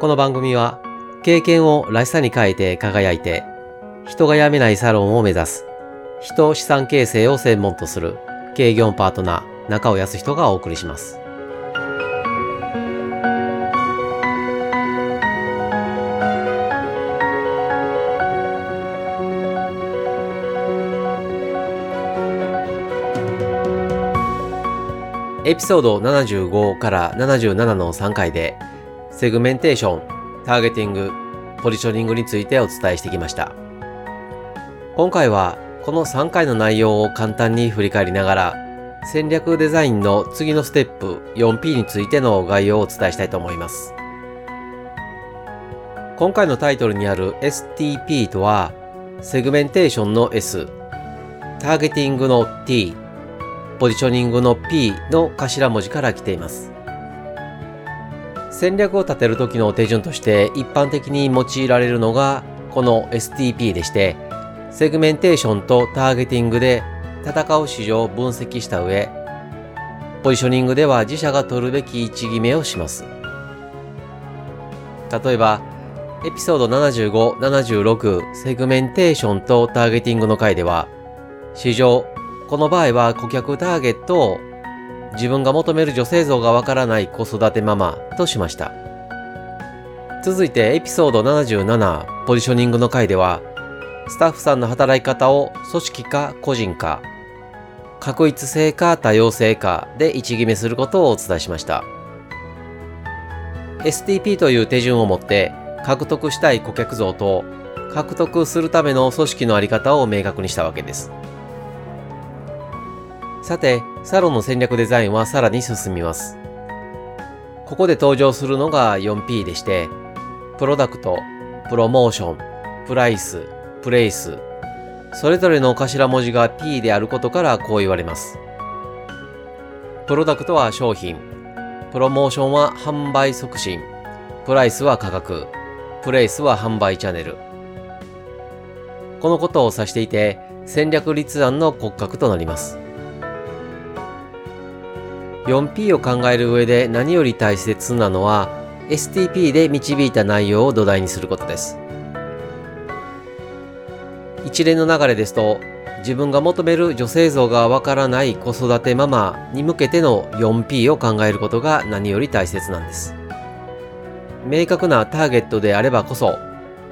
この番組は経験をらしさに変えて輝いて人が辞めないサロンを目指す人資産形成を専門とする経業パートナー中尾康人がお送りします。エピソード75から77の3回でセグメンテーション、ターゲティング、ポジショニングについてお伝えしてきました。今回はこの3回の内容を簡単に振り返りながら戦略デザインの次のステップ 4P についての概要をお伝えしたいと思います。今回のタイトルにある STP とはセグメンテーションの S、ターゲティングの T、ポジショニングの P の頭文字から来ています。戦略を立てる時の手順として一般的に用いられるのがこの STP でして、セグメンテーションとターゲティングで戦う市場を分析した上、ポジショニングでは自社が取るべき位置決めをします。例えば、エピソード75、76セグメンテーションとターゲティングの回では、市場、この場合は顧客ターゲットを自分が求める女性像がわからない子育てママとしました。続いてエピソード77ポジショニングの回ではスタッフさんの働き方を組織か個人か確一性か多様性かで位置決めすることをお伝えしました。STP という手順をもって獲得したい顧客像と獲得するための組織のあり方を明確にしたわけです。さて、サロンの戦略デザインはさらに進みます。ここで登場するのが 4P でして、プロダクト、プロモーション、プライス、プレイス、それぞれの頭文字が P であることからこう言われます。プロダクトは商品、プロモーションは販売促進、プライスは価格、プレイスは販売チャンネル。このことを指していて、戦略立案の骨格となります。4P を考える上で何より大切なのは STP で導いた内容を土台にすることです。一連の流れですと自分が求める女性像がわからない子育てママに向けての 4P を考えることが何より大切なんです。明確なターゲットであればこそ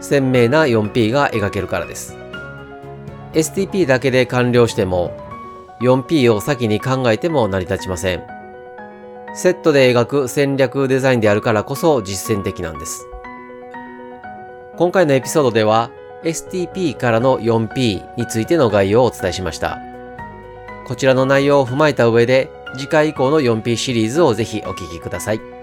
鮮明な 4P が描けるからです。STP だけで完了しても 4P を先に考えても成り立ちません。セットで描く戦略デザインであるからこそ実践的なんです。今回のエピソードでは STP からの 4P についての概要をお伝えしました。こちらの内容を踏まえた上で次回以降の 4P シリーズをぜひお聴きください。